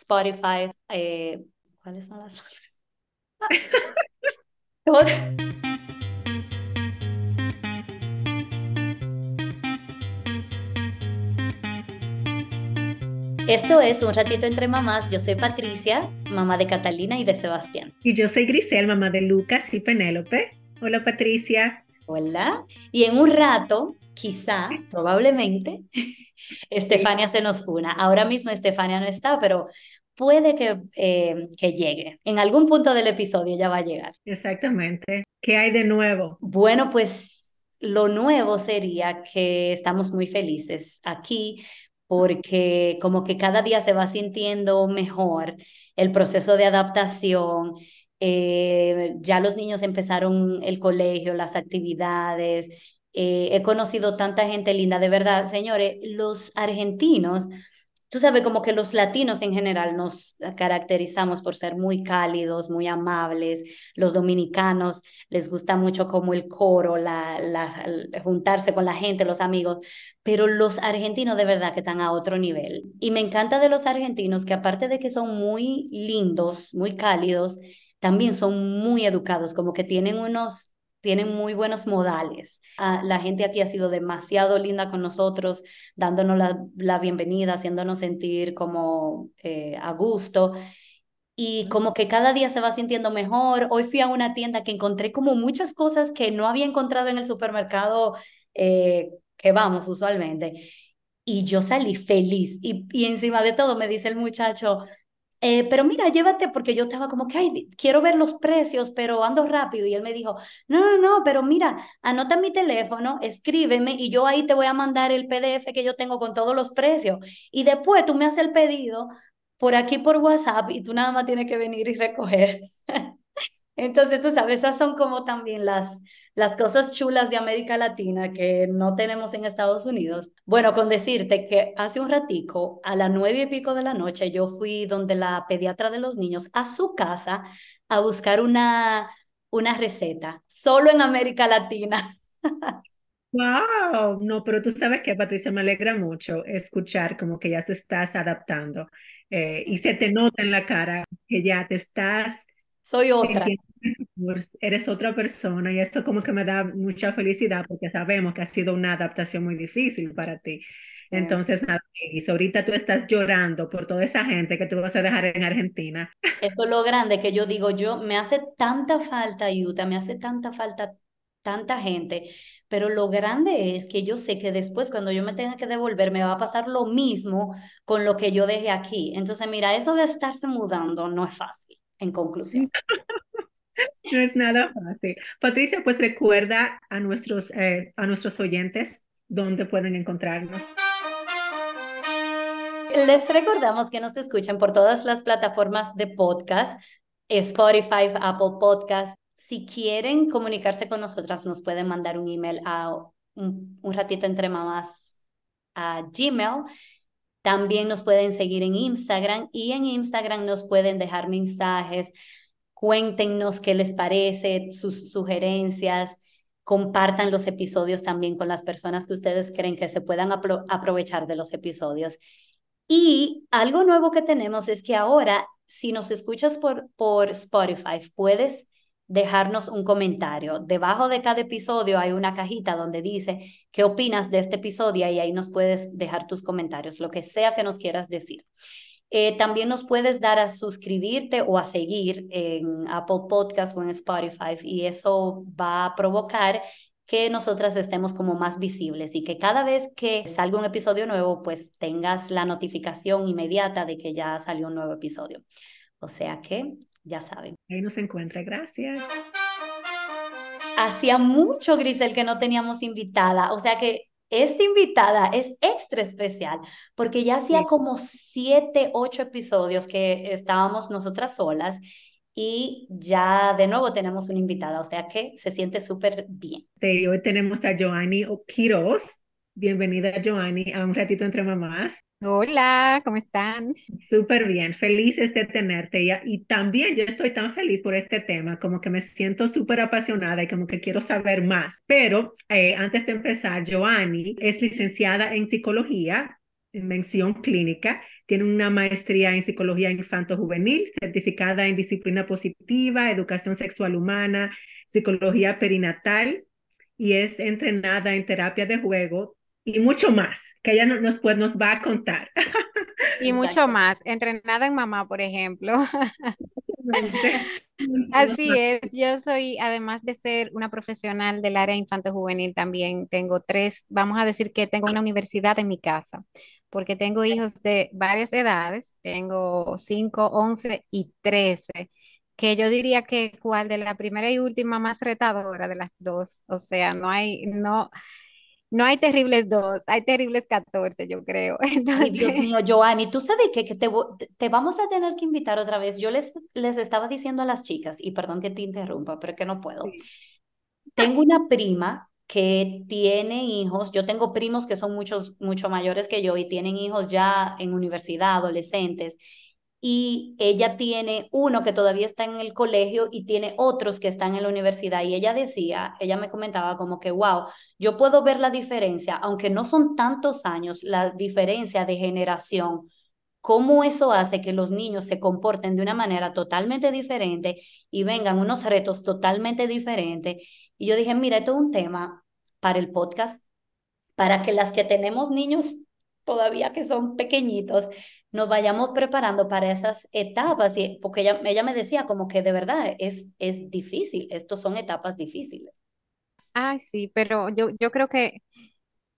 Spotify. Eh, ¿Cuáles son las otras? Esto es Un Ratito Entre Mamás. Yo soy Patricia, mamá de Catalina y de Sebastián. Y yo soy Grisel, mamá de Lucas y Penélope. Hola Patricia. Hola. Y en un rato, quizá, probablemente, Estefania se nos una. Ahora mismo Estefania no está, pero puede que, eh, que llegue. En algún punto del episodio ya va a llegar. Exactamente. ¿Qué hay de nuevo? Bueno, pues lo nuevo sería que estamos muy felices aquí porque como que cada día se va sintiendo mejor el proceso de adaptación. Eh, ya los niños empezaron el colegio, las actividades. Eh, he conocido tanta gente linda, de verdad, señores, los argentinos tú sabes, como que los latinos en general nos caracterizamos por ser muy cálidos, muy amables. Los dominicanos les gusta mucho como el coro, la, juntarse con la gente, los amigos, pero los argentinos de verdad que están a otro nivel. Y me encanta de los argentinos que aparte de que son muy lindos, muy cálidos, también son muy educados, como que tienen unos tienen muy buenos modales. Ah, la gente aquí ha sido demasiado linda con nosotros, dándonos la, bienvenida, haciéndonos sentir como eh, a gusto. Y como que cada día se va sintiendo mejor. Hoy fui a una tienda que encontré como muchas cosas que no había encontrado en el supermercado eh, que vamos usualmente. Y yo salí feliz. Y, y encima de todo me dice el muchacho, eh, pero mira, llévate, porque yo estaba como que, ay, quiero ver los precios, pero ando rápido. Y él me dijo, no, no, no, pero mira, anota mi teléfono, escríbeme y yo ahí te voy a mandar el PDF que yo tengo con todos los precios. Y después tú me haces el pedido por aquí por WhatsApp y tú nada más tienes que venir y recoger. Entonces, tú sabes, esas son como también las, las cosas chulas de América Latina que no tenemos en Estados Unidos. Bueno, con decirte que hace un ratico, a las nueve y pico de la noche, yo fui donde la pediatra de los niños, a su casa, a buscar una, una receta, solo en América Latina. Wow, no, pero tú sabes que Patricia me alegra mucho escuchar como que ya te estás adaptando eh, y se te nota en la cara que ya te estás soy otra. Eres otra persona y esto como que me da mucha felicidad porque sabemos que ha sido una adaptación muy difícil para ti. Entonces, nada, y ahorita tú estás llorando por toda esa gente que tú vas a dejar en Argentina. Eso es lo grande que yo digo, yo me hace tanta falta Utah, me hace tanta falta tanta gente, pero lo grande es que yo sé que después cuando yo me tenga que devolver me va a pasar lo mismo con lo que yo dejé aquí. Entonces, mira, eso de estarse mudando no es fácil en conclusión. No es nada fácil. Patricia, pues recuerda a nuestros, eh, a nuestros oyentes dónde pueden encontrarnos. Les recordamos que nos escuchan por todas las plataformas de podcast, Spotify, Apple Podcast. Si quieren comunicarse con nosotras, nos pueden mandar un email a un, un ratito entre mamás a Gmail también nos pueden seguir en Instagram y en Instagram nos pueden dejar mensajes. Cuéntenos qué les parece, sus sugerencias. Compartan los episodios también con las personas que ustedes creen que se puedan aprovechar de los episodios. Y algo nuevo que tenemos es que ahora, si nos escuchas por, por Spotify, puedes dejarnos un comentario. Debajo de cada episodio hay una cajita donde dice qué opinas de este episodio y ahí nos puedes dejar tus comentarios, lo que sea que nos quieras decir. Eh, también nos puedes dar a suscribirte o a seguir en Apple Podcast o en Spotify y eso va a provocar que nosotras estemos como más visibles y que cada vez que salga un episodio nuevo, pues tengas la notificación inmediata de que ya salió un nuevo episodio. O sea que ya saben. Ahí nos encuentra, gracias. Hacía mucho, Grisel, que no teníamos invitada, o sea que esta invitada es extra especial porque ya hacía como siete, ocho episodios que estábamos nosotras solas y ya de nuevo tenemos una invitada, o sea que se siente súper bien. hoy tenemos a Joanny Quiroz. Bienvenida, Joanny, a un ratito entre mamás. Hola, ¿cómo están? Súper bien, felices de tenerte y, y también yo estoy tan feliz por este tema, como que me siento súper apasionada y como que quiero saber más. Pero eh, antes de empezar, Joanny es licenciada en psicología, mención clínica, tiene una maestría en psicología infanto-juvenil, certificada en disciplina positiva, educación sexual humana, psicología perinatal y es entrenada en terapia de juego y mucho más, que ella nos, pues, nos va a contar. Y mucho más, entrenada en mamá, por ejemplo. Así es, yo soy, además de ser una profesional del área infanto-juvenil, también tengo tres, vamos a decir que tengo una universidad en mi casa, porque tengo hijos de varias edades, tengo 5, 11 y 13, que yo diría que cuál de la primera y última más retadora de las dos, o sea, no hay, no, no hay terribles dos, hay terribles 14, yo creo. Ay, Dios mío, Joanny, tú sabes que, que te, te, vamos a tener que invitar otra vez. Yo les, les estaba diciendo a las chicas, y perdón que te interrumpa, pero que no puedo. Tengo una prima que tiene hijos, yo tengo primos que son muchos, mucho mayores que yo y tienen hijos ya en universidad, adolescentes, y ella tiene uno que todavía está en el colegio y tiene otros que están en la universidad. Y ella decía, ella me comentaba como que, wow, yo puedo ver la diferencia, aunque no son tantos años, la diferencia de generación, cómo eso hace que los niños se comporten de una manera totalmente diferente y vengan unos retos totalmente diferentes. Y yo dije, mira, esto es un tema para el podcast, para que las que tenemos niños todavía que son pequeñitos, nos vayamos preparando para esas etapas, y, porque ella, ella me decía como que de verdad es, es difícil, estos son etapas difíciles. Ay, sí, pero yo, yo creo que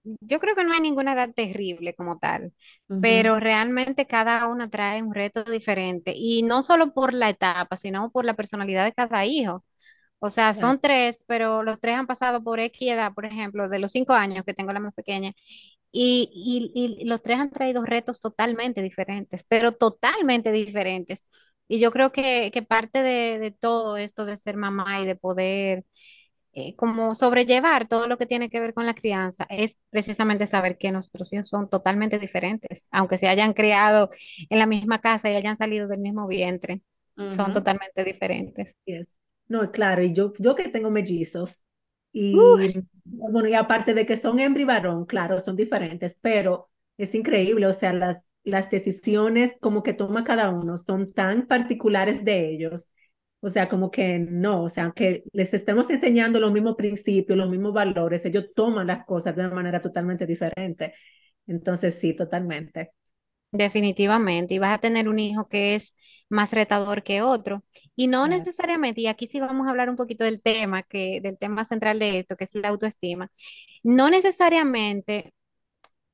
yo creo que no hay ninguna edad terrible como tal, pero realmente cada una trae un reto diferente y no solo por la etapa, sino por la personalidad de cada hijo. O sea, son tres, pero los tres han pasado por X edad, por ejemplo, de los cinco años que tengo la más pequeña, y, y, los tres han traído retos totalmente diferentes, pero totalmente diferentes. Y yo creo que, que parte de, de, todo esto de ser mamá y de poder eh, como sobrellevar todo lo que tiene que ver con la crianza es precisamente saber que nuestros hijos son totalmente diferentes, aunque se hayan criado en la misma casa y hayan salido del mismo vientre, son totalmente diferentes. No, claro, y yo, yo que tengo mellizos, y bueno, y aparte de que son hembra y varón, claro, son diferentes, pero es increíble, o sea, las, las decisiones como que toma cada uno son tan particulares de ellos. O sea, como que no, o sea, aunque les estemos enseñando los mismos principios, los mismos valores, ellos toman las cosas de una manera totalmente diferente. Entonces, sí, totalmente. Definitivamente, y vas a tener un hijo que es más retador que otro. Y no necesariamente, y aquí sí vamos a hablar un poquito del tema, que, del tema central de esto, que es la autoestima. No necesariamente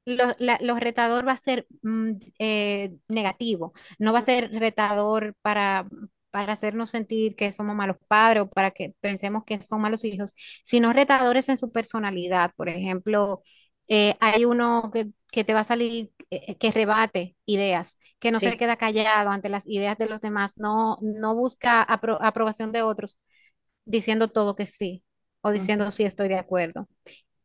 lo, los retador va a ser mm, eh, negativo, no va a ser retador para, para hacernos sentir que somos malos padres o para que pensemos que son malos hijos, sino retadores en su personalidad. Por ejemplo, eh, hay uno que, que, te va a salir, eh, que rebate ideas, que no se queda callado ante las ideas de los demás, no, no busca aprobación de otros diciendo todo que sí o diciendo sí estoy de acuerdo.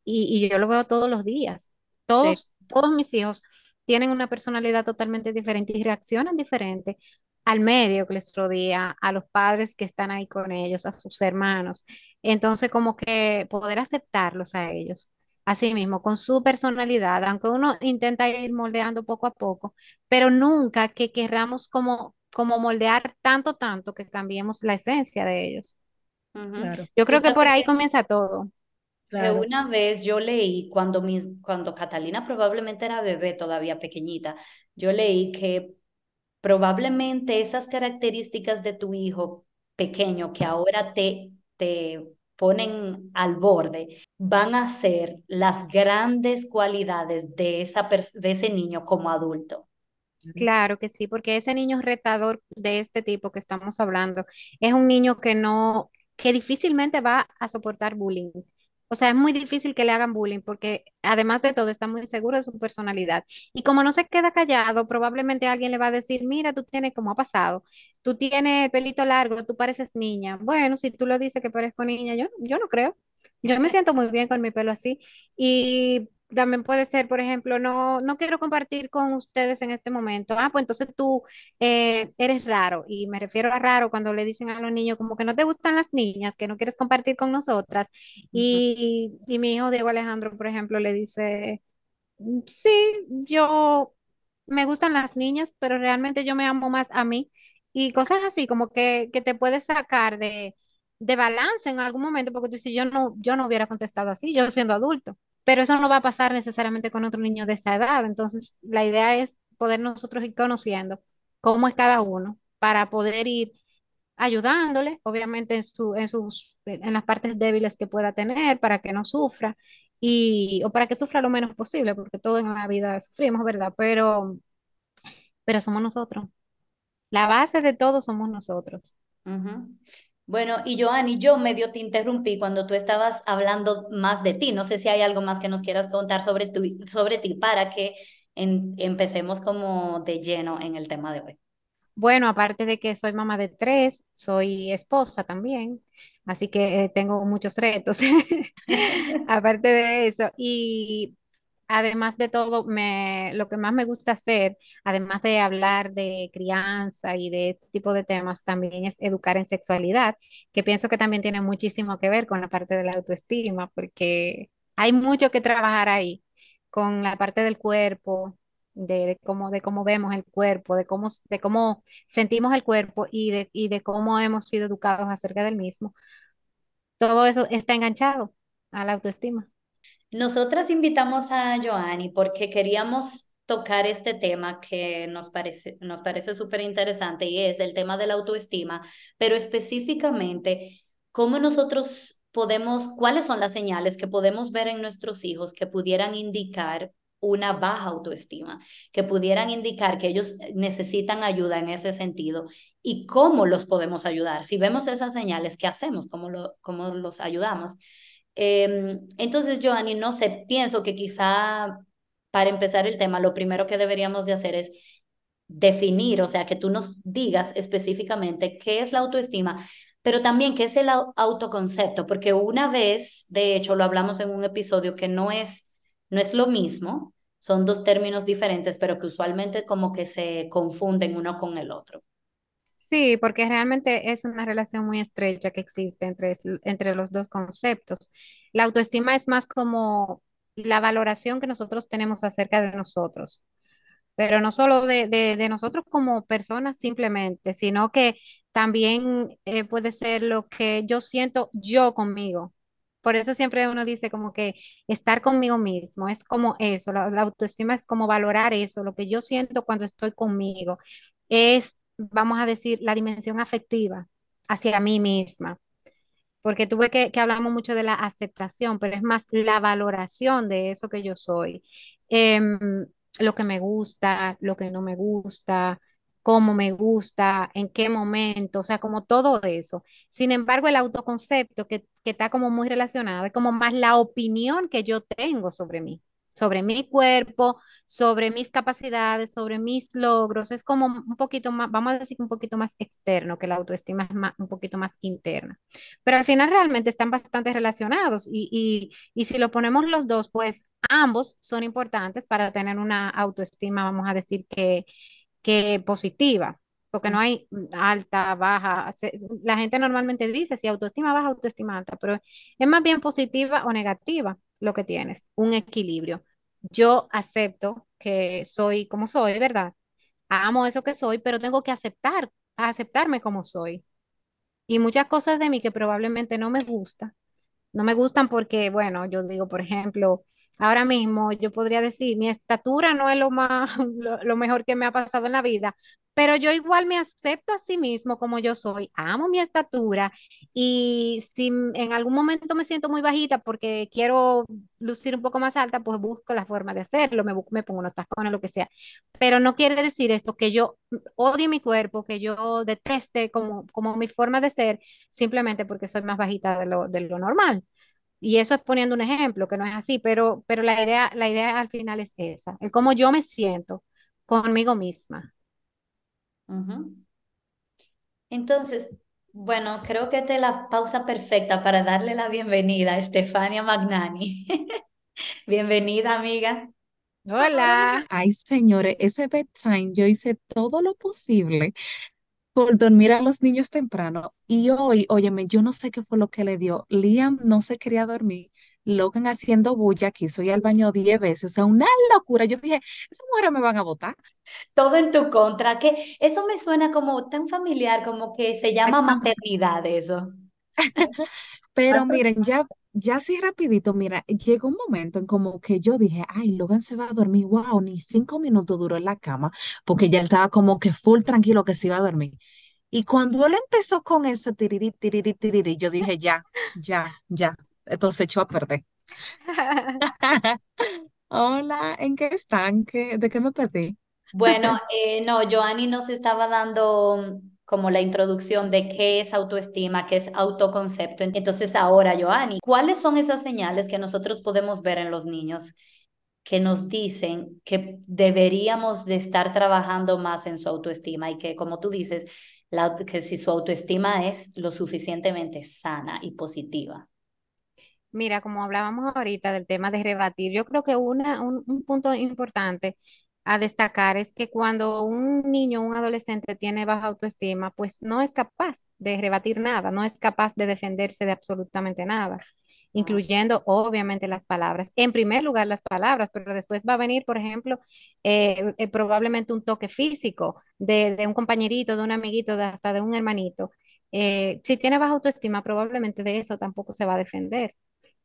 Y, y yo lo veo todos los días. Todos, todos mis hijos tienen una personalidad totalmente diferente y reaccionan diferente al medio que les rodea, a los padres que están ahí con ellos, a sus hermanos. Entonces, como que poder aceptarlos a ellos así mismo, con su personalidad, aunque uno intenta ir moldeando poco a poco, pero nunca que querramos como, como moldear tanto, tanto que cambiemos la esencia de ellos. Yo creo que por ahí comienza todo. una vez yo leí, cuando, mis, cuando Catalina probablemente era bebé, todavía pequeñita, yo leí que probablemente esas características de tu hijo pequeño que ahora te, te ponen al borde, van a ser las grandes cualidades de, esa de ese niño como adulto. Claro que sí, porque ese niño retador de este tipo que estamos hablando es un niño que no, que difícilmente va a soportar bullying. O sea, es muy difícil que le hagan bullying porque además de todo está muy seguro de su personalidad. Y como no se queda callado, probablemente alguien le va a decir, mira, tú tienes, como ha pasado, tú tienes el pelito largo, tú pareces niña. Bueno, si tú lo dices que parezco niña, yo, yo no creo. Yo me siento muy bien con mi pelo así. Y también puede ser, por ejemplo, no, no quiero compartir con ustedes en este momento. Ah, pues entonces tú eh, eres raro. Y me refiero a raro cuando le dicen a los niños como que no te gustan las niñas, que no quieres compartir con nosotras. Y, y mi hijo Diego Alejandro, por ejemplo, le dice, Mm, Sí, yo me gustan las niñas, pero realmente yo me amo más a mí y cosas así como que, que te puedes sacar de, de balance en algún momento porque tú dices, yo no, yo no hubiera contestado así, yo siendo adulto, pero eso no va a pasar necesariamente con otro niño de esa edad. Entonces, la idea es poder nosotros ir conociendo cómo es cada uno para poder ir ayudándole, obviamente en su, en sus, en las partes débiles que pueda tener para que no sufra y, o para que sufra lo menos posible, porque todo en la vida sufrimos, ¿verdad? Pero, pero somos nosotros. La base de todo somos nosotros. Ujú. Bueno, y Joanny, yo medio te interrumpí cuando tú estabas hablando más de ti. No sé si hay algo más que nos quieras contar sobre, tu, sobre ti para que empecemos como de lleno en el tema de hoy. Bueno, aparte de que soy mamá de tres, soy esposa también, así que eh, tengo muchos retos. Aparte de eso, y además de todo, me, lo que más me gusta hacer, además de hablar de crianza y de este tipo de temas, también es educar en sexualidad, que pienso que también tiene muchísimo que ver con la parte de la autoestima, porque hay mucho que trabajar ahí, con la parte del cuerpo. De, cómo, de cómo vemos el cuerpo, de cómo, de cómo sentimos el cuerpo y de, y de cómo hemos sido educados acerca del mismo. Todo eso está enganchado a la autoestima. Nosotras invitamos a Joanny porque queríamos tocar este tema que nos parece, nos parece súper interesante y es el tema de la autoestima, pero específicamente cómo nosotros podemos, cuáles son las señales que podemos ver en nuestros hijos que pudieran indicar una baja autoestima, que pudieran indicar que ellos necesitan ayuda en ese sentido y cómo los podemos ayudar. Si vemos esas señales, ¿qué hacemos? ¿Cómo, lo, cómo los ayudamos? Eh, entonces, Joanny, no sé, pienso que quizá para empezar el tema, lo primero que deberíamos de hacer es definir, o sea, que tú nos digas específicamente qué es la autoestima, pero también qué es el au- autoconcepto, porque una vez, de hecho, lo hablamos en un episodio que no es, no es lo mismo, son dos términos diferentes, pero que usualmente como que se confunden uno con el otro. Sí, porque realmente es una relación muy estrecha que existe entre, entre los dos conceptos. La autoestima es más como la valoración que nosotros tenemos acerca de nosotros, pero no solo de, de- de nosotros como personas simplemente, sino que también eh, puede ser lo que yo siento yo conmigo. Por eso siempre uno dice como que estar conmigo mismo, es como eso, la, la autoestima es como valorar eso, lo que yo siento cuando estoy conmigo, es, vamos a decir, la dimensión afectiva hacia mí misma. Porque tuve que, que hablamos mucho de la aceptación, pero es más la valoración de eso que yo soy, Em, lo que me gusta, lo que no me gusta, cómo me gusta, en qué momento, o sea, como todo eso. Sin embargo, el autoconcepto que, que está como muy relacionado, es como más la opinión que yo tengo sobre mí, sobre mi cuerpo, sobre mis capacidades, sobre mis logros, es como un poquito más, vamos a decir un poquito más externo, que la autoestima es más, un poquito más interna. Pero al final realmente están bastante relacionados y, y, y si lo ponemos los dos, pues ambos son importantes para tener una autoestima, vamos a decir que, que positiva, porque no hay alta, baja. La gente normalmente dice si autoestima baja, autoestima alta, pero es más bien positiva o negativa lo que tienes, un equilibrio. Yo acepto que soy como soy, ¿verdad? Amo eso que soy, pero tengo que aceptar, aceptarme como soy. Y muchas cosas de mí que probablemente no me gustan no me gustan porque, bueno, yo digo, por ejemplo, ahora mismo yo podría decir, mi estatura no es lo más, lo, lo mejor que me ha pasado en la vida, pero yo igual me acepto a sí mismo como yo soy, amo mi estatura y si en algún momento me siento muy bajita porque quiero lucir un poco más alta, pues busco la forma de hacerlo, me, me pongo unos tacones, lo que sea. Pero no quiere decir esto que yo odie mi cuerpo, que yo deteste como, como mi forma de ser simplemente porque soy más bajita de lo, de lo normal. Y eso es poniendo un ejemplo, que no es así, pero, pero la idea, la idea al final es esa, el cómo yo me siento conmigo misma. Entonces, bueno, creo que esta es la pausa perfecta para darle la bienvenida a Estefania Magnani. Bienvenida, amiga. Hola. Ay, señores, ese bedtime yo hice todo lo posible por dormir a los niños temprano. Y hoy, óyeme, yo no sé qué fue lo que le dio. Liam no se quería dormir. Logan haciendo bulla, quiso ir al baño 10 veces, o sea, una locura. Yo dije, esas mujeres me van a votar. Todo en tu contra, que eso me suena como tan familiar, como que se llama maternidad eso. Pero miren, ya, ya así rapidito, mira, llegó un momento en como que yo dije, ay, Logan se va a dormir, wow, ni cinco minutos duró en la cama, porque ya estaba como que full tranquilo que se iba a dormir. Y cuando él empezó con ese tiriri, tiriri, tiriri, yo dije, ya, ya, ya, esto se echó a perder. Hola, ¿en qué están? ¿Qué- de qué me perdí? Bueno, eh, no, Joanny nos estaba dando mm, como la introducción de qué es autoestima, qué es autoconcepto. Entonces ahora, Joanny, ¿cuáles son esas señales que nosotros podemos ver en los niños que nos dicen que deberíamos de estar trabajando más en su autoestima y que, como tú dices, la, que si su autoestima es lo suficientemente sana y positiva? Mira, como hablábamos ahorita del tema de rebatir, yo creo que una, un, un punto importante a destacar es que cuando un niño o un adolescente tiene baja autoestima, pues no es capaz de rebatir nada, no es capaz de defenderse de absolutamente nada, incluyendo obviamente las palabras. En primer lugar, las palabras, pero después va a venir, por ejemplo, eh, eh, probablemente un toque físico de, de un compañerito, de un amiguito, de hasta de un hermanito. Eh, si tiene baja autoestima, probablemente de eso tampoco se va a defender.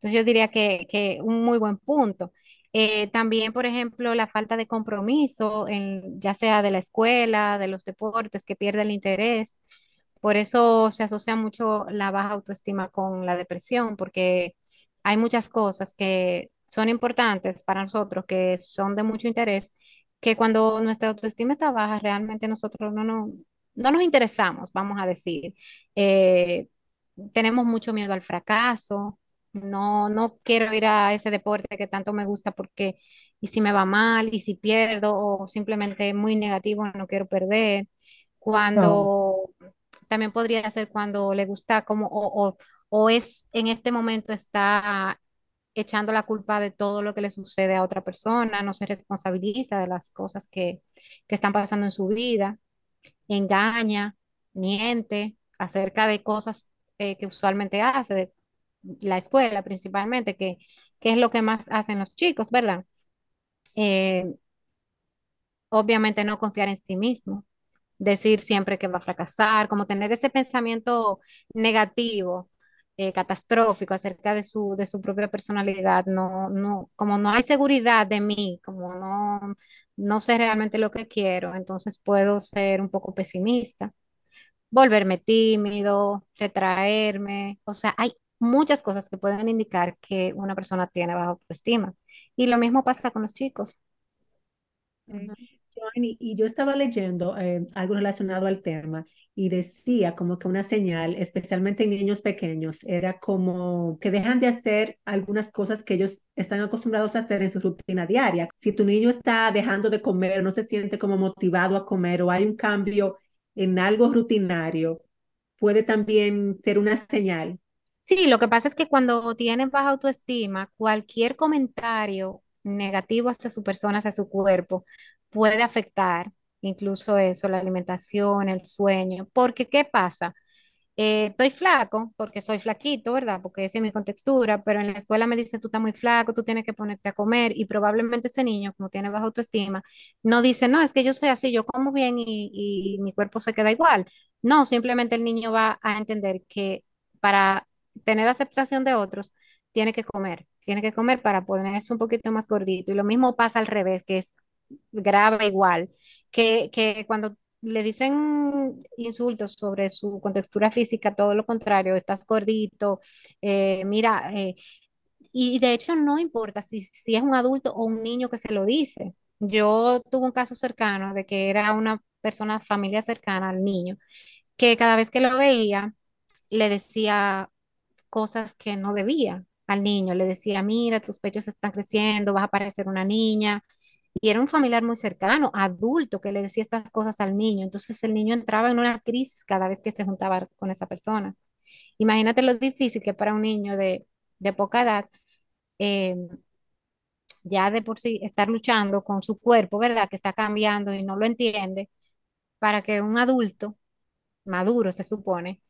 Entonces yo diría que, que un muy buen punto. Eh, también, por ejemplo, la falta de compromiso, en, ya sea de la escuela, de los deportes, que pierde el interés. Por eso se asocia mucho la baja autoestima con la depresión, porque hay muchas cosas que son importantes para nosotros, que son de mucho interés, que cuando nuestra autoestima está baja, realmente nosotros no, no, no nos interesamos, vamos a decir. Eh, tenemos mucho miedo al fracaso, no, no quiero ir a ese deporte que tanto me gusta porque y si me va mal, y si pierdo, o simplemente muy negativo, no quiero perder. No, Cuando también podría ser cuando le gusta como, o, o, o es en este momento está echando la culpa de todo lo que le sucede a otra persona, no se responsabiliza de las cosas que, que están pasando en su vida, engaña, miente acerca de cosas eh, que usualmente hace, de la escuela principalmente, que, es lo que más hacen los chicos, ¿verdad? Eh, obviamente no confiar en sí mismo, decir siempre que va a fracasar, como tener ese pensamiento negativo, eh, catastrófico acerca de su, de su propia personalidad, no, no, como no hay seguridad de mí, como no, no sé realmente lo que quiero, entonces puedo ser un poco pesimista, volverme tímido, retraerme, o sea, hay muchas cosas que pueden indicar que una persona tiene baja autoestima. Y lo mismo pasa con los chicos. Ujú. Y yo estaba leyendo eh, algo relacionado al tema y decía como que una señal, especialmente en niños pequeños, era como que dejan de hacer algunas cosas que ellos están acostumbrados a hacer en su rutina diaria. Si tu niño está dejando de comer, no se siente como motivado a comer o hay un cambio en algo rutinario, puede también ser una señal. Sí, lo que pasa es que cuando tienen baja autoestima, cualquier comentario negativo hacia su persona, hacia su cuerpo, puede afectar incluso eso, la alimentación, el sueño. Porque, ¿qué pasa? Eh, estoy flaco porque soy flaquito, ¿verdad? Porque esa es mi contextura, pero en la escuela me dicen, tú estás muy flaco, tú tienes que ponerte a comer y probablemente ese niño, como tiene baja autoestima, no dice, no, es que yo soy así, yo como bien y, y mi cuerpo se queda igual. No, simplemente el niño va a entender que para tener aceptación de otros, tiene que comer, tiene que comer para ponerse un poquito más gordito. Y lo mismo pasa al revés, que es grave igual, que, que cuando le dicen insultos sobre su contextura física, todo lo contrario, estás gordito, eh, mira, eh, y de hecho no importa si, si es un adulto o un niño que se lo dice. Yo tuve un caso cercano de que era una persona, familia cercana al niño, que cada vez que lo veía, le decía cosas que no debía al niño, le decía, mira, tus pechos están creciendo, vas a parecer una niña. Y era un familiar muy cercano, adulto, que le decía estas cosas al niño. Entonces el niño entraba en una crisis cada vez que se juntaba con esa persona. Imagínate lo difícil que para un niño de, de poca edad, eh, ya de por sí estar luchando con su cuerpo, ¿verdad? Que está cambiando y no lo entiende, para que un adulto, maduro se supone,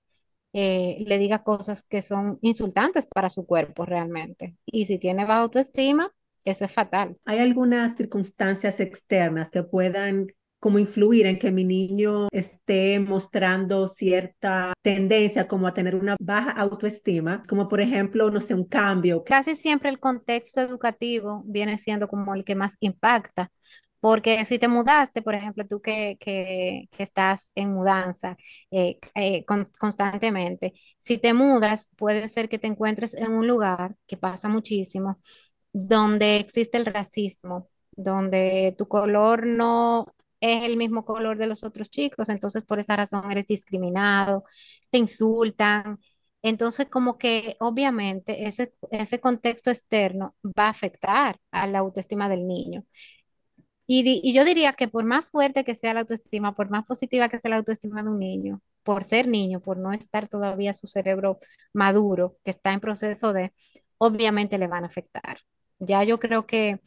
eh, le diga cosas que son insultantes para su cuerpo realmente. Y si tiene baja autoestima, eso es fatal. ¿Hay algunas circunstancias externas que puedan como influir en que mi niño esté mostrando cierta tendencia como a tener una baja autoestima, como por ejemplo, no sé, un cambio. Casi siempre el contexto educativo viene siendo como el que más impacta, porque si te mudaste, por ejemplo, tú que, que, estás en mudanza eh, eh, con, constantemente, si te mudas, puede ser que te encuentres en un lugar que pasa muchísimo, donde existe el racismo, donde tu color no es el mismo color de los otros chicos, entonces por esa razón eres discriminado, te insultan. Entonces, como que obviamente ese, ese contexto externo va a afectar a la autoestima del niño. Y, yo diría que por más fuerte que sea la autoestima, por más positiva que sea la autoestima de un niño, por ser niño, por no estar todavía su cerebro maduro, que está en proceso de, obviamente le van a afectar. Ya yo creo que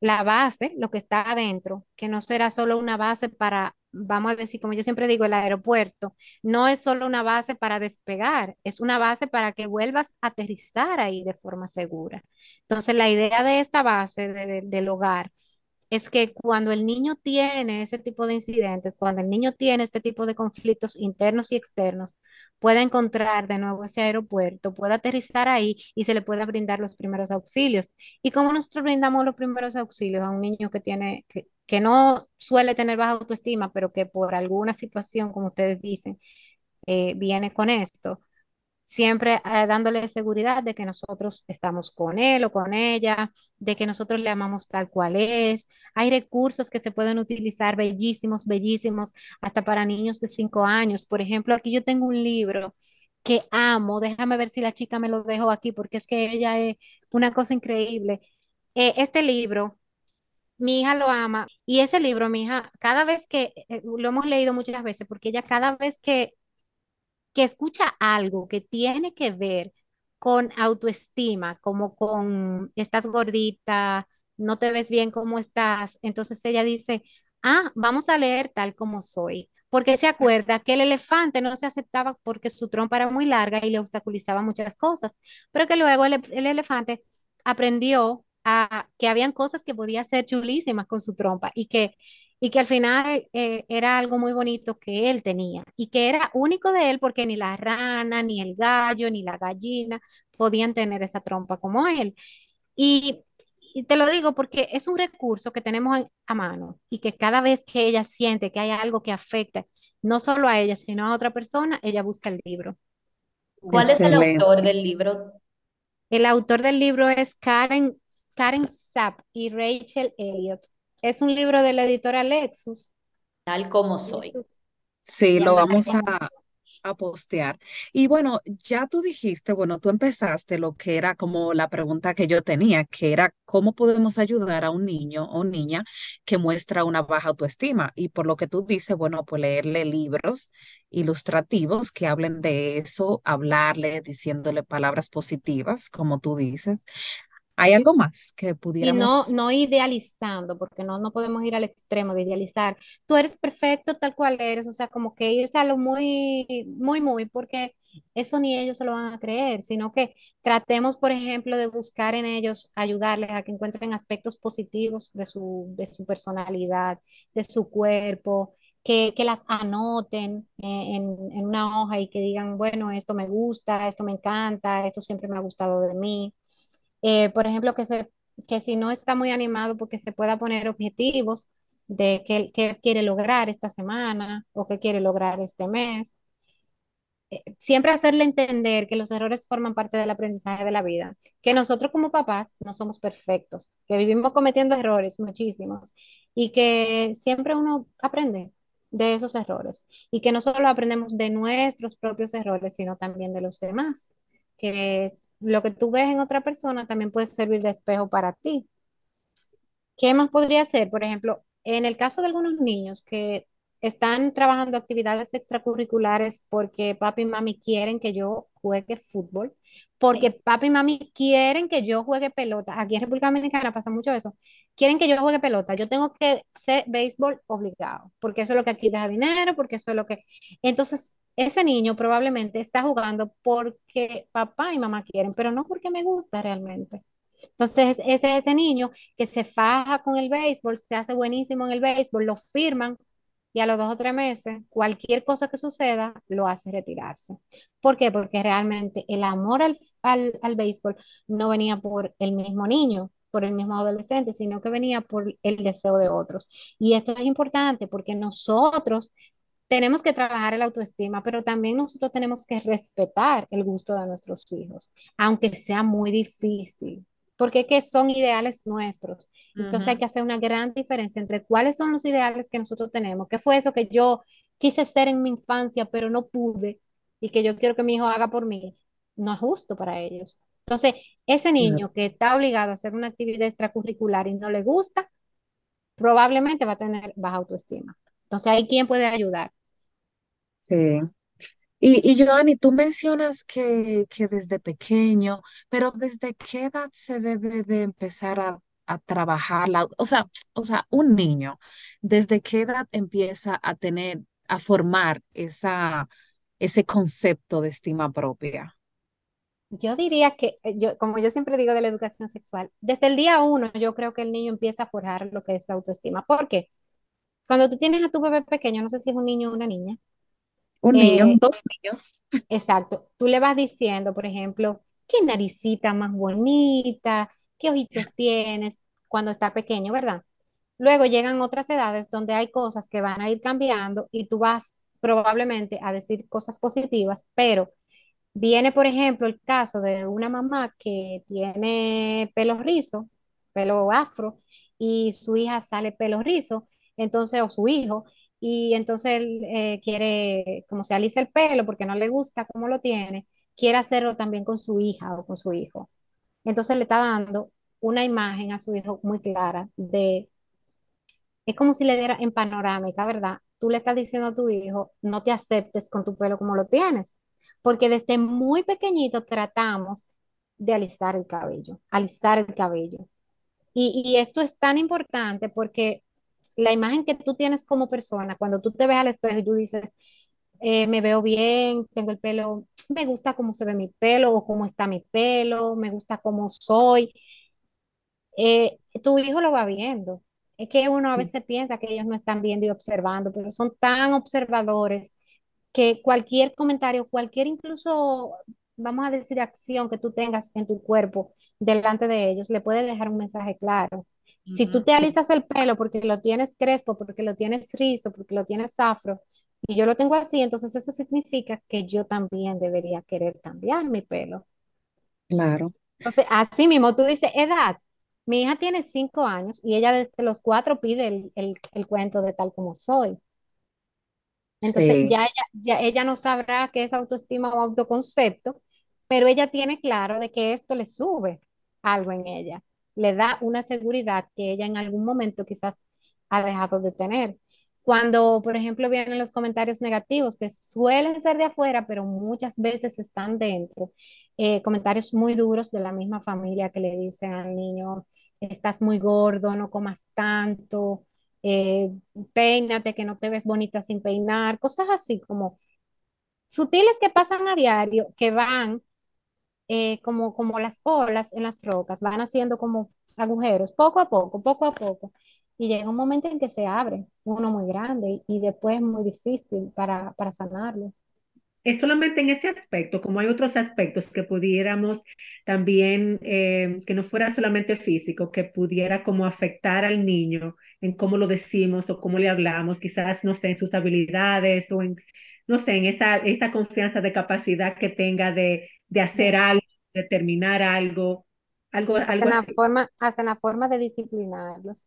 la base, lo que está adentro, que no será solo una base para, vamos a decir, como yo siempre digo, el aeropuerto, no es solo una base para despegar, es una base para que vuelvas a aterrizar ahí de forma segura. Entonces, la idea de esta base del hogar es que cuando el niño tiene ese tipo de incidentes, cuando el niño tiene este tipo de conflictos internos y externos, pueda encontrar de nuevo ese aeropuerto, pueda aterrizar ahí y se le pueda brindar los primeros auxilios. ¿Y cómo nosotros brindamos los primeros auxilios a un niño que tiene, que, que no suele tener baja autoestima, pero que por alguna situación, como ustedes dicen, eh, viene con esto? Siempre eh, dándole seguridad de que nosotros estamos con él o con ella, de que nosotros le amamos tal cual es. Hay recursos que se pueden utilizar bellísimos, bellísimos, hasta para niños de 5 años. Por ejemplo, aquí yo tengo un libro que amo, déjame ver si la chica me lo dejó aquí, porque es que ella es una cosa increíble. Eh, este libro mi hija lo ama y ese libro, mi hija, cada vez que eh, lo hemos leído muchas veces, porque ella cada vez que que escucha algo que tiene que ver con autoestima, como con estás gordita, no te ves bien como estás, entonces ella dice, ah, vamos a leer tal como soy, porque se acuerda que el elefante no se aceptaba porque su trompa era muy larga y le obstaculizaba muchas cosas, pero que luego el, el elefante aprendió a que habían cosas que podía hacer chulísimas con su trompa y que y que al final eh, era algo muy bonito que él tenía y que era único de él porque ni la rana, ni el gallo, ni la gallina podían tener esa trompa como él. Y, te lo digo porque es un recurso que tenemos a mano y que cada vez que ella siente que hay algo que afecta no solo a ella, sino a otra persona, ella busca el libro. ¿Cuál es el autor del libro? El autor del libro es Karen, Karen Zapp y Rachel Elliott. Es un libro de la editora Lexus. Tal como soy. Sí, lo vamos a, a postear. Y bueno, ya tú dijiste, bueno, tú empezaste lo que era como la pregunta que yo tenía, que era cómo podemos ayudar a un niño o niña que muestra una baja autoestima. Y por lo que tú dices, bueno, pues leerle libros ilustrativos que hablen de eso, hablarle, diciéndole palabras positivas, como tú dices. ¿Hay algo más que pudiéramos? Y no, no idealizando, porque no, no podemos ir al extremo de idealizar. Tú eres perfecto tal cual eres, o sea, como que irse a lo muy, muy, muy, porque eso ni ellos se lo van a creer, sino que tratemos, por ejemplo, de buscar en ellos, ayudarles a que encuentren aspectos positivos de su, de su personalidad, de su cuerpo, que, que las anoten en, en una hoja y que digan, bueno, esto me gusta, esto me encanta, esto siempre me ha gustado de mí. Eh, por ejemplo, que, se, que si no está muy animado, porque se pueda poner objetivos de qué, quiere lograr esta semana o qué quiere lograr este mes. Eh, siempre hacerle entender que los errores forman parte del aprendizaje de la vida, que nosotros como papás no somos perfectos, que vivimos cometiendo errores muchísimos y que siempre uno aprende de esos errores y que no solo aprendemos de nuestros propios errores, sino también de los demás que lo que tú ves en otra persona también puede servir de espejo para ti. ¿Qué más podría ser? Por ejemplo, en el caso de algunos niños que están trabajando actividades extracurriculares porque papi y mami quieren que yo juegue fútbol, porque papi y mami quieren que yo juegue pelota. Aquí en República Dominicana pasa mucho eso. Quieren que yo juegue pelota. Yo tengo que ser béisbol obligado, porque eso es lo que aquí da dinero, porque eso es lo que... Entonces, ese niño probablemente está jugando porque papá y mamá quieren, pero no porque me gusta realmente. Entonces, ese ese niño que se faja con el béisbol, se hace buenísimo en el béisbol, lo firman y a los dos o tres meses, cualquier cosa que suceda, lo hace retirarse. ¿Por qué? Porque realmente el amor al, al, al béisbol no venía por el mismo niño, por el mismo adolescente, sino que venía por el deseo de otros. Y esto es importante porque nosotros tenemos que trabajar el autoestima, pero también nosotros tenemos que respetar el gusto de nuestros hijos, aunque sea muy difícil, porque es que son ideales nuestros. Entonces hay que hacer una gran diferencia entre cuáles son los ideales que nosotros tenemos, qué fue eso que yo quise ser en mi infancia, pero no pude, y que yo quiero que mi hijo haga por mí, no es justo para ellos. Entonces, ese niño que está obligado a hacer una actividad extracurricular y no le gusta, probablemente va a tener baja autoestima. Entonces, ¿hay quien puede ayudar? Sí. Y, y Joanny, tú mencionas que, que desde pequeño, pero ¿desde qué edad se debe de empezar a, a trabajar la, o sea, o sea, un niño, ¿desde qué edad empieza a tener, a formar esa, ese concepto de estima propia? Yo diría que, eh, yo, como yo siempre digo de la educación sexual, desde el día uno yo creo que el niño empieza a forjar lo que es la autoestima. ¿Por qué? Cuando tú tienes a tu bebé pequeño, no sé si es un niño o una niña, Un niño, eh, dos niños. exacto, tú le vas diciendo, por ejemplo, qué naricita más bonita, qué ojitos tienes cuando está pequeño, ¿verdad? Luego llegan otras edades donde hay cosas que van a ir cambiando y tú vas probablemente a decir cosas positivas, pero Viene, por ejemplo, el caso de una mamá que tiene pelo rizo, pelo afro, y su hija sale pelo rizo, entonces, o su hijo, y entonces él eh, quiere, como se alisa el pelo porque no le gusta cómo lo tiene, quiere hacerlo también con su hija o con su hijo. Entonces le está dando una imagen a su hijo muy clara de, es como si le diera en panorámica, ¿verdad? Tú le estás diciendo a tu hijo, no te aceptes con tu pelo como lo tienes porque desde muy pequeñito tratamos de alisar el cabello, alisar el cabello. Y, y esto es tan importante porque la imagen que tú tienes como persona, cuando tú te ves al espejo y tú dices, eh, me veo bien, tengo el pelo, me gusta cómo se ve mi pelo o cómo está mi pelo, me gusta cómo soy, eh, tu hijo lo va viendo. Es que uno a veces piensa que ellos no están viendo y observando, pero son tan observadores que cualquier comentario, cualquier incluso, vamos a decir, acción que tú tengas en tu cuerpo delante de ellos, le puede dejar un mensaje claro. Si tú te alisas el pelo porque lo tienes crespo, porque lo tienes rizo, porque lo tienes afro, y yo lo tengo así, entonces eso significa que yo también debería querer cambiar mi pelo. Claro. Entonces, así mismo, tú dices, edad. Mi hija tiene cinco años y ella desde los cuatro pide el, el el cuento de tal como soy. Entonces Sí, ya ella, ya ella no sabrá qué es autoestima o autoconcepto, pero ella tiene claro de que esto le sube algo en ella, le da una seguridad que ella en algún momento quizás ha dejado de tener. Cuando, por ejemplo, vienen los comentarios negativos, que suelen ser de afuera, pero muchas veces están dentro, eh, comentarios muy duros de la misma familia que le dicen al niño, estás muy gordo, no comas tanto, eh, peínate, que no te ves bonita sin peinar, cosas así como sutiles que pasan a diario, que van eh, como, como las olas en las rocas, van haciendo como agujeros, poco a poco, poco a poco, y llega un momento en que se abre, uno muy grande, y, después es muy difícil para, para sanarlo. Es solamente en ese aspecto, como hay otros aspectos que pudiéramos también, eh, que no fuera solamente físico, que pudiera como afectar al niño en cómo lo decimos o cómo le hablamos, quizás, no sé, en sus habilidades o en, no sé, en esa, esa confianza de capacidad que tenga de, de hacer algo, de terminar algo, algo, hasta algo en la forma, hasta en la forma de disciplinarlos.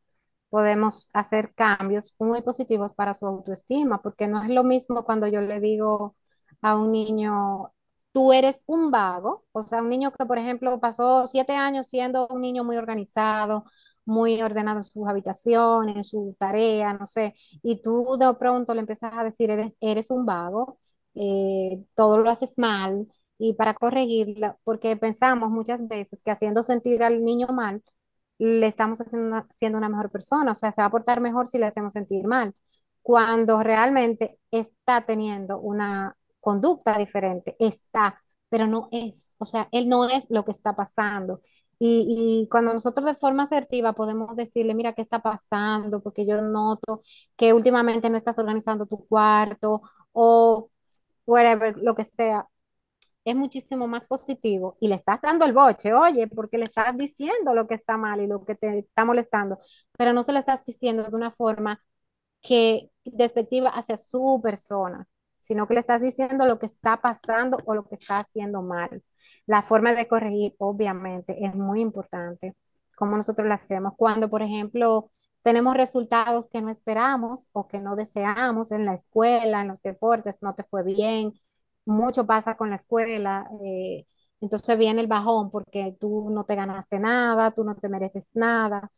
Podemos hacer cambios muy positivos para su autoestima, porque no es lo mismo cuando yo le digo a un niño, tú eres un vago, o sea, un niño que, por ejemplo, pasó siete años siendo un niño muy organizado, muy ordenado en sus habitaciones, en su tarea, no sé, y tú de pronto le empiezas a decir, eres, eres un vago, eh, todo lo haces mal, y para corregirla, porque pensamos muchas veces que haciendo sentir al niño mal, le estamos haciendo una, siendo una mejor persona, o sea, se va a portar mejor si le hacemos sentir mal, cuando realmente está teniendo una, conducta diferente, está, pero no es, o sea, él no es lo que está pasando. Y, y, cuando nosotros de forma asertiva podemos decirle, mira, ¿qué está pasando? Porque yo noto que últimamente no estás organizando tu cuarto o whatever, lo que sea, es muchísimo más positivo y le estás dando el boche, oye, porque le estás diciendo lo que está mal y lo que te está molestando, pero no se lo estás diciendo de una forma que despectiva hacia su persona, sino que le estás diciendo lo que está pasando o lo que está haciendo mal. La forma de corregir, obviamente, es muy importante, como nosotros lo hacemos. Cuando, por ejemplo, tenemos resultados que no esperamos o que no deseamos en la escuela, en los deportes, no te fue bien, mucho pasa con la escuela, eh, entonces viene el bajón porque tú no te ganaste nada, tú no te mereces nada.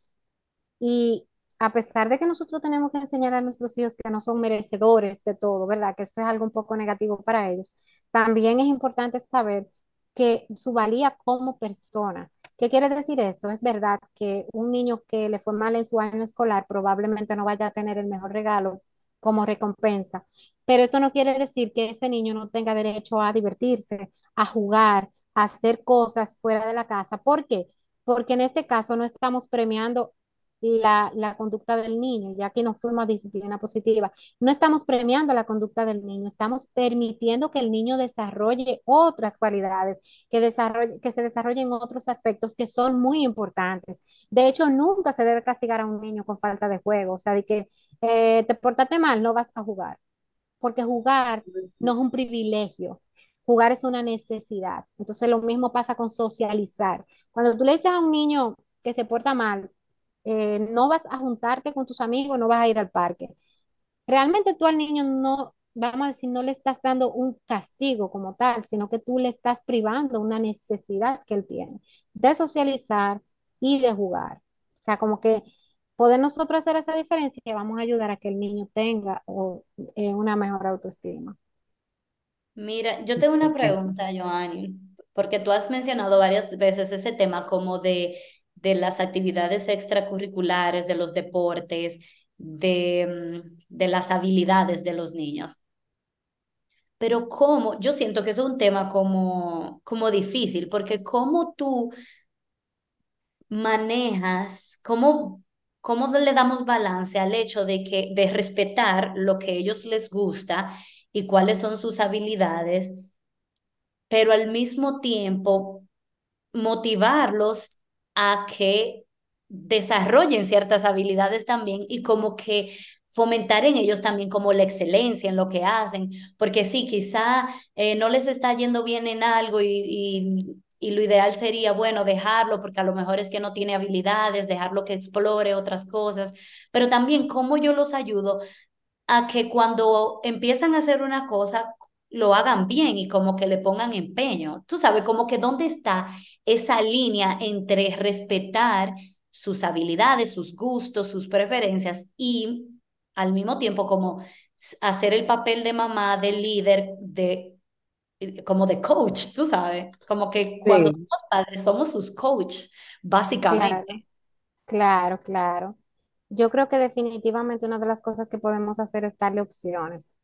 Y a pesar de que nosotros tenemos que enseñar a nuestros hijos que no son merecedores de todo, ¿verdad? Que eso es algo un poco negativo para ellos, también es importante saber que su valía como persona. ¿Qué quiere decir esto? Es verdad que un niño que le fue mal en su año escolar probablemente no vaya a tener el mejor regalo como recompensa, pero esto no quiere decir que ese niño no tenga derecho a divertirse, a jugar, a hacer cosas fuera de la casa. ¿Por qué? Porque en este caso no estamos premiando la, la, conducta del niño, ya que no fuimos a disciplina positiva. No estamos premiando la conducta del niño, estamos permitiendo que el niño desarrolle otras cualidades, que, desarrolle, que se desarrollen otros aspectos que son muy importantes. De hecho, nunca se debe castigar a un niño con falta de juego, o sea, de que eh, te portaste mal, no vas a jugar porque jugar no es un privilegio, jugar es una necesidad. Entonces lo mismo pasa con socializar. Cuando tú le dices a un niño que se porta mal, eh, no vas a juntarte con tus amigos, no vas a ir al parque. Realmente tú al niño no, vamos a decir, no le estás dando un castigo como tal, sino que tú le estás privando una necesidad que él tiene de socializar y de jugar. O sea, como que poder nosotros hacer esa diferencia, vamos a ayudar a que el niño tenga o, eh, una mejor autoestima. Mira, yo tengo una pregunta, Joanny, porque tú has mencionado varias veces ese tema como de, de las actividades extracurriculares, de los deportes, de, mm, de las habilidades de los niños. Pero cómo, yo siento que es un tema como, como difícil, porque cómo tú manejas, cómo ¿Cómo le damos balance al hecho de que de respetar lo que a ellos les gusta y cuáles son sus habilidades, pero al mismo tiempo motivarlos a que desarrollen ciertas habilidades también y como que fomentar en ellos también como la excelencia en lo que hacen, porque sí, quizá eh, no les está yendo bien en algo y, y lo ideal sería, bueno, dejarlo porque a lo mejor es que no tiene habilidades, dejarlo que explore otras cosas, pero también cómo yo los ayudo a que cuando empiezan a hacer una cosa, lo hagan bien y como que le pongan empeño. Tú sabes, como que dónde está esa línea entre respetar sus habilidades, sus gustos, sus preferencias y al mismo tiempo como hacer el papel de mamá, de líder, de como de coach, tú sabes, como que cuando somos padres somos sus coach, básicamente. Claro, claro, Yo creo que definitivamente una de las cosas que podemos hacer es darle opciones.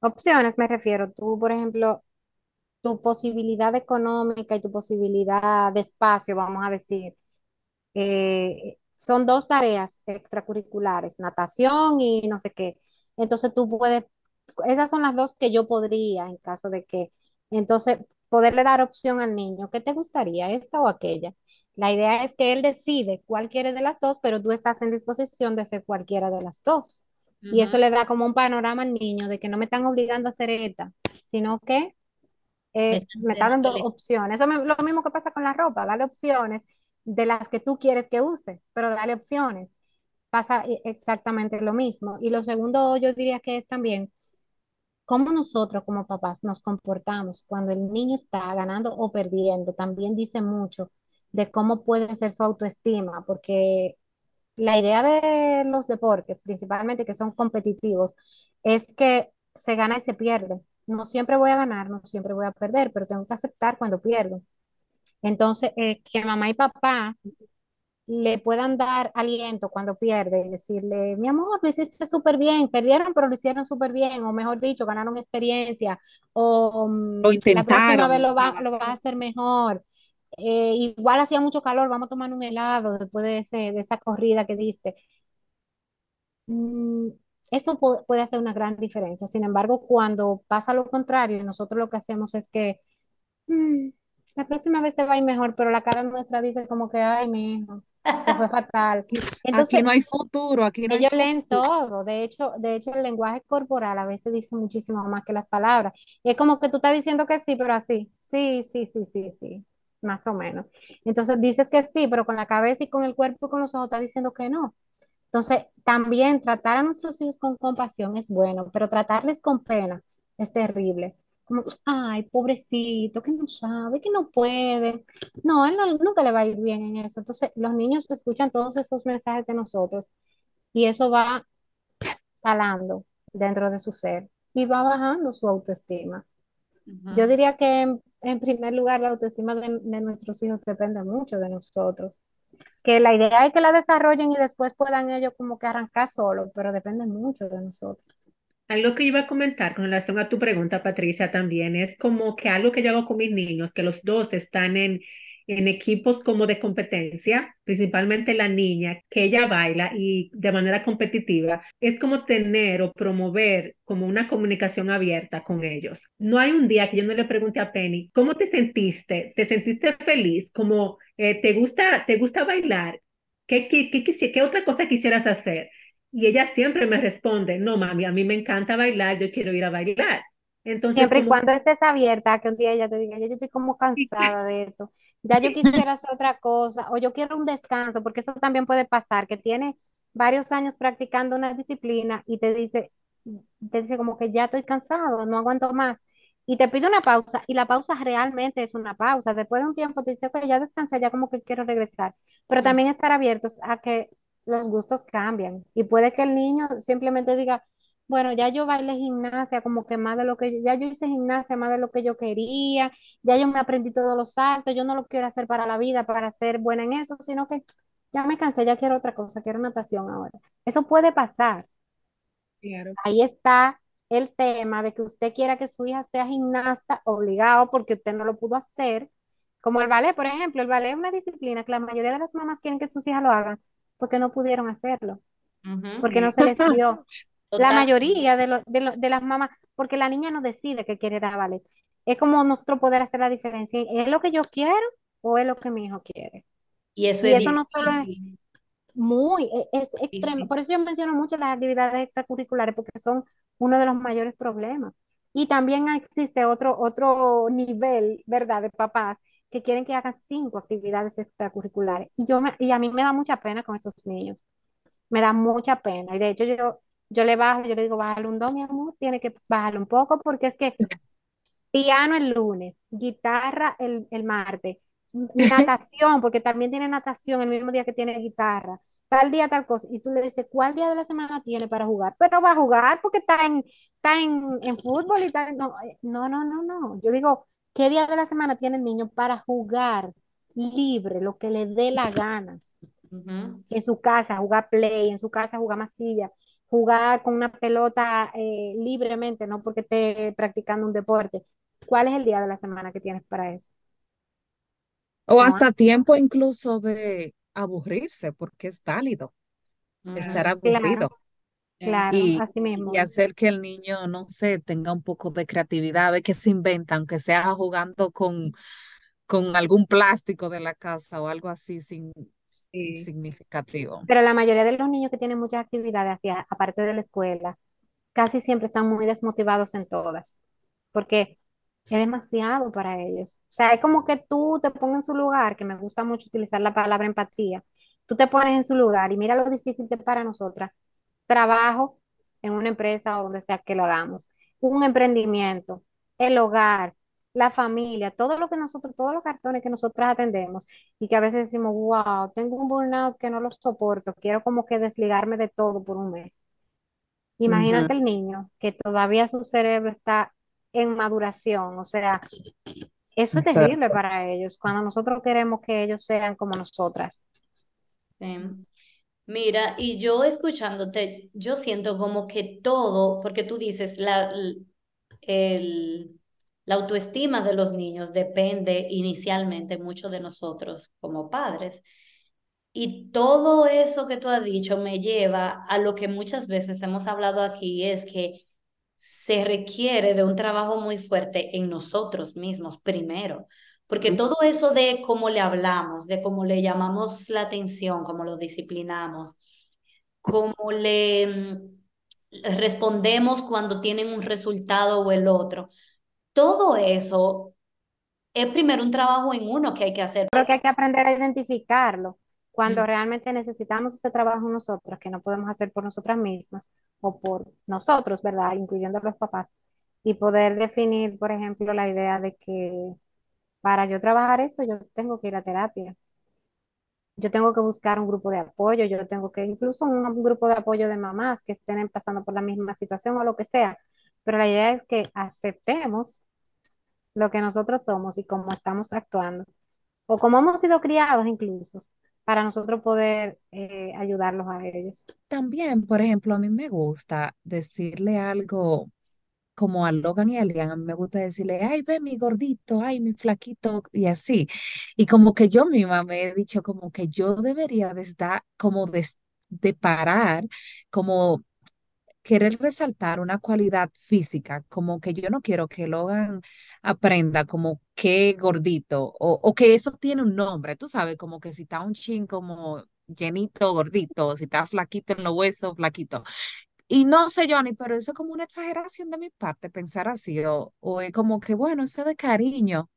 Opciones me refiero, tú, por ejemplo, tu posibilidad económica y tu posibilidad de espacio, vamos a decir, eh, son dos tareas extracurriculares, natación y no sé qué. Entonces tú puedes esas son las dos que yo podría en caso de que, entonces, poderle dar opción al niño, ¿qué te gustaría, esta o aquella? La idea es que él decide cuál quiere de las dos, pero tú estás en disposición de hacer cualquiera de las dos. Y eso le da como un panorama al niño de que no me están obligando a hacer esta, sino que eh, me están dando opciones. Eso es lo mismo que pasa con la ropa, dale opciones de las que tú quieres que use, pero dale opciones. Pasa e, exactamente lo mismo. Y lo segundo, yo diría que es también cómo nosotros como papás nos comportamos cuando el niño está ganando o perdiendo, también dice mucho de cómo puede ser su autoestima, porque la idea de los deportes, principalmente que son competitivos, es que se gana y se pierde. No siempre voy a ganar, no siempre voy a perder, pero tengo que aceptar cuando pierdo. Entonces, eh, que mamá y papá le puedan dar aliento cuando pierde y decirle, mi amor, lo hiciste súper bien, perdieron, pero lo hicieron súper bien, o mejor dicho, ganaron experiencia, o mm, Lo la próxima vez lo va, lo vas a hacer mejor. Eh, igual hacía mucho calor, vamos a tomar un helado después de ese, de esa corrida que diste. Mm, eso pu- puede hacer una gran diferencia. Sin embargo, cuando pasa lo contrario, nosotros lo que hacemos es que "Mm, la próxima vez te va a ir mejor, pero la cara nuestra dice como que, ay, mi hijo, te fue fatal. Aquí, aquí Entonces, no hay futuro, aquí no hay ellos leen todo. De hecho, de hecho, el lenguaje corporal a veces dice muchísimo más que las palabras. Y es como que tú estás diciendo que sí, pero así. Sí, sí, sí, sí, sí. Más o menos. Entonces dices que sí, pero con la cabeza y con el cuerpo y con los ojos estás diciendo que no. Entonces, también tratar a nuestros hijos con compasión es bueno, pero tratarles con pena es terrible. Como, ay, pobrecito, que no sabe, que no puede. No, él no- nunca le va a ir bien en eso. Entonces, los niños escuchan todos esos mensajes de nosotros y eso va calando dentro de su ser y va bajando su autoestima. Yo diría que en, en primer lugar la autoestima de, de nuestros hijos depende mucho de nosotros. Que la idea es que la desarrollen y después puedan ellos como que arrancar solo, pero depende mucho de nosotros. Algo que iba a comentar con relación a tu pregunta, Patricia, también es como que algo que yo hago con mis niños, que los dos están en, en equipos como de competencia, principalmente la niña, que ella baila y de manera competitiva, es como tener o promover como una comunicación abierta con ellos. No hay un día que yo no le pregunte a Penny, ¿cómo te sentiste? ¿Te sentiste feliz? Como, eh, ¿te gusta, te gusta bailar? ¿Qué, qué, qué, quisi- qué otra cosa quisieras hacer? Y ella siempre me responde, no, mami, a mí me encanta bailar, yo quiero ir a bailar. Entonces, Siempre y como cuando estés abierta, que un día ella te diga, yo, yo estoy como cansada de esto, ya yo quisiera hacer otra cosa, o yo quiero un descanso, porque eso también puede pasar, que tiene varios años practicando una disciplina y te dice, te dice como que ya estoy cansado, no aguanto más, y te pide una pausa, y la pausa realmente es una pausa. Después de un tiempo te dice, ok, ya descansé, ya como que quiero regresar, pero también estar abiertos a que los gustos cambian, y puede que el niño simplemente diga, bueno, ya yo bailé gimnasia como que más de lo que yo, ya yo hice gimnasia más de lo que yo quería, ya yo me aprendí todos los saltos, yo no lo quiero hacer para la vida, para ser buena en eso, sino que ya me cansé, ya quiero otra cosa, quiero natación ahora. Eso puede pasar. Claro. Ahí está el tema de que usted quiera que su hija sea gimnasta obligado porque usted no lo pudo hacer. Como el ballet, por ejemplo, el ballet es una disciplina que la mayoría de las mamás quieren que sus hijas lo hagan porque no pudieron hacerlo, porque no se les dio. La mayoría de, lo- de, lo- de las mamás, porque la niña no decide que quiere ir a ballet. Es como nosotros poder hacer la diferencia. ¿Es lo que yo quiero o es lo que mi hijo quiere? Y eso Y es eso no solo es muy, e- es extremo. difícil. Por eso yo menciono mucho las actividades extracurriculares, porque son uno de los mayores problemas. Y también existe otro, otro nivel, ¿verdad?, de papás que quieren que hagan cinco actividades extracurriculares. Y, yo me- y a mí me da mucha pena con esos niños. Me da mucha pena. Y de hecho yo, yo le bajo, yo le digo, bájale un do, mi amor, tiene que bajarle un poco porque es que piano el lunes, guitarra el, el martes, natación, porque también tiene natación el mismo día que tiene guitarra, tal día tal cosa. Y tú le dices, ¿cuál día de la semana tiene para jugar? Pero va a jugar porque está en, está en, en fútbol y está No, eh, no, no, no, no. Yo digo, ¿qué día de la semana tiene el niño para jugar libre, lo que le dé la gana? En su casa, jugar play, en su casa jugar masilla, jugar con una pelota eh, libremente, no porque esté practicando un deporte. ¿Cuál es el día de la semana que tienes para eso? O No hasta tiempo incluso de aburrirse, porque es válido estar aburrido. Claro, y, así mismo. y hacer que el niño, no sé, tenga un poco de creatividad, ver qué se inventa, aunque sea jugando con, con algún plástico de la casa o algo así sin, sí. significativo. Pero la mayoría de los niños que tienen muchas actividades hacia, aparte de la escuela, casi siempre están muy desmotivados en todas, porque es demasiado para ellos. O sea, es como que tú te pongas en su lugar, que me gusta mucho utilizar la palabra empatía, tú te pones en su lugar y mira lo difícil que es para nosotras. Trabajo en una empresa o donde sea que lo hagamos, un emprendimiento, el hogar, la familia, todo lo que nosotros, todos los cartones que nosotros atendemos y que a veces decimos, wow, tengo un burnout que no lo soporto, quiero como que desligarme de todo por un mes. Imagínate el niño que todavía su cerebro está en maduración, o sea, eso es terrible para ellos cuando nosotros queremos que ellos sean como nosotras. Em, Mira, y yo escuchándote, yo siento como que todo, porque tú dices, la, el, la autoestima de los niños depende inicialmente mucho de nosotros como padres. Y todo eso que tú has dicho me lleva a lo que muchas veces hemos hablado aquí, es que se requiere de un trabajo muy fuerte en nosotros mismos primero, porque todo eso de cómo le hablamos, de cómo le llamamos la atención, cómo lo disciplinamos, cómo le mm, respondemos cuando tienen un resultado o el otro, todo eso es primero un trabajo en uno que hay que hacer. Creo que hay que aprender a identificarlo cuando realmente necesitamos ese trabajo nosotros, que no podemos hacer por nosotras mismas o por nosotros, ¿verdad? Incluyendo a los papás, y poder definir, por ejemplo, la idea de que para yo trabajar esto, yo tengo que ir a terapia. Yo tengo que buscar un grupo de apoyo, yo tengo que incluso un grupo de apoyo de mamás que estén pasando por la misma situación o lo que sea. Pero la idea es que aceptemos lo que nosotros somos y cómo estamos actuando, o cómo hemos sido criados incluso, para nosotros poder eh, ayudarlos a ellos. También, por ejemplo, a mí me gusta decirle algo como a Logan y a Liam, me gusta decirle, ay, ve mi gordito, ay, mi flaquito, y así. Y como que yo misma me he dicho como que yo debería de estar, como de, de parar, como querer resaltar una cualidad física, como que yo no quiero que Logan aprenda como que gordito o, o que eso tiene un nombre, tú sabes, como que si está un chin como llenito, gordito, si está flaquito en los huesos, flaquito. Y no sé, Johnny, pero eso es como una exageración de mi parte, pensar así, o, o es como que, bueno, eso de cariño,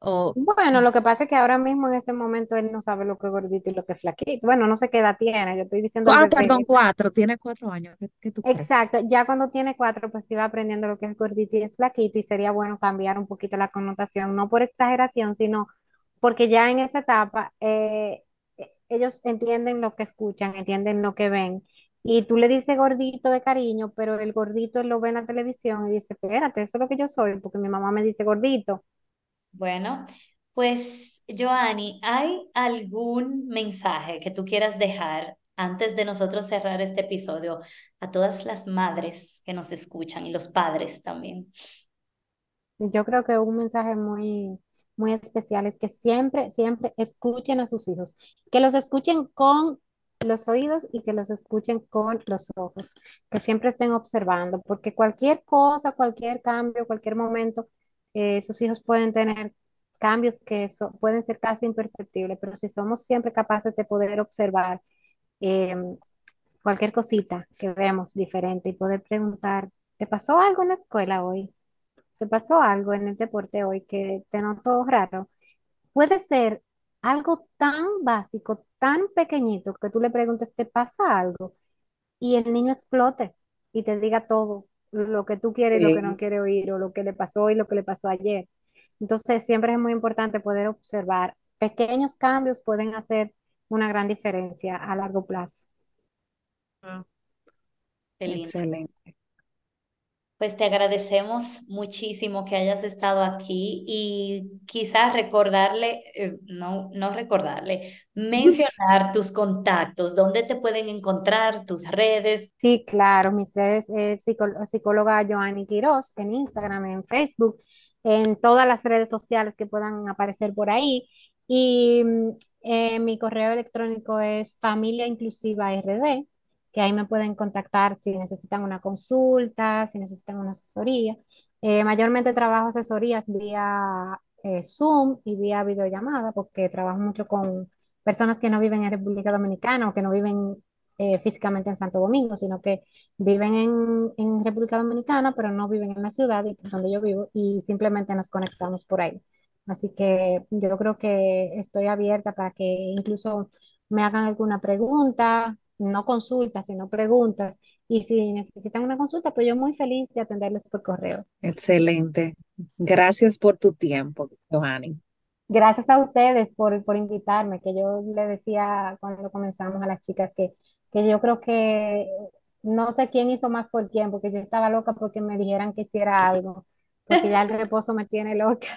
o... Bueno, lo que pasa es que ahora mismo en este momento él no sabe lo que es gordito y lo que es flaquito. Bueno, no sé qué edad tiene, yo estoy diciendo Ah, perdón, cuatro, tiene cuatro años, ¿qué, qué tú crees? Exacto, ya cuando tiene cuatro, pues sí va aprendiendo lo que es gordito y es flaquito y sería bueno cambiar un poquito la connotación, no por exageración, sino porque ya en esa etapa eh, eh, ellos entienden lo que escuchan, entienden lo que ven. Y tú le dices gordito de cariño, pero el gordito él lo ve en la televisión y dice, espérate, eso es lo que yo soy, porque mi mamá me dice gordito. Bueno, pues, Joanny, ¿hay algún mensaje que tú quieras dejar antes de nosotros cerrar este episodio a todas las madres que nos escuchan y los padres también? Yo creo que un mensaje muy, muy especial es que siempre, siempre escuchen a sus hijos, que los escuchen con los oídos y que los escuchen con los ojos, que siempre estén observando, porque cualquier cosa, cualquier cambio, cualquier momento, eh, sus hijos pueden tener cambios que so- pueden ser casi imperceptibles, pero si somos siempre capaces de poder observar eh, cualquier cosita que vemos diferente y poder preguntar, ¿te pasó algo en la escuela hoy? ¿Te pasó algo en el deporte hoy que te notó raro? Puede ser algo tan básico, tan pequeñito, que tú le preguntes, ¿te pasa algo? Y el niño explote y te diga todo, lo que tú quieres y lo que no quiere oír, o lo que le pasó y lo que le pasó ayer. Entonces, siempre es muy importante poder observar. Pequeños cambios pueden hacer una gran diferencia a largo plazo. Lindo. excelente. Pues te agradecemos muchísimo que hayas estado aquí y quizás recordarle, eh, no, no recordarle, mencionar tus contactos, dónde te pueden encontrar, tus redes. Sí, claro, mis redes es psicó- psicóloga Joanny Quiroz en Instagram, en Facebook, en todas las redes sociales que puedan aparecer por ahí. Y mm, eh, mi correo electrónico es familia inclusiva RD, que ahí me pueden contactar si necesitan una consulta, si necesitan una asesoría. Eh, mayormente trabajo asesorías vía eh, Zoom y vía videollamada, porque trabajo mucho con personas que no viven en República Dominicana o que no viven eh, físicamente en Santo Domingo, sino que viven en, en República Dominicana, pero no viven en la ciudad donde yo vivo y simplemente nos conectamos por ahí. Así que yo creo que estoy abierta para que incluso me hagan alguna pregunta, no consultas, sino preguntas. Y si necesitan una consulta, pues yo muy feliz de atenderles por correo. Excelente. Gracias por tu tiempo, Johanny. Gracias a ustedes por, por invitarme, que yo le decía cuando comenzamos a las chicas que, que yo creo que no sé quién hizo más por quién, porque yo estaba loca porque me dijeran que hiciera algo, porque ya el reposo me tiene loca.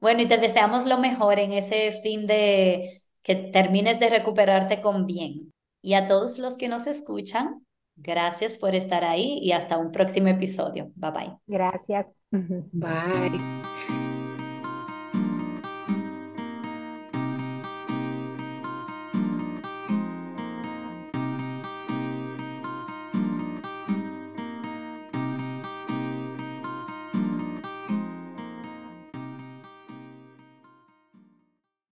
Bueno, y te deseamos lo mejor en ese fin de que termines de recuperarte con bien. Y a todos los que nos escuchan, gracias por estar ahí y hasta un próximo episodio. Bye bye. Gracias. Bye.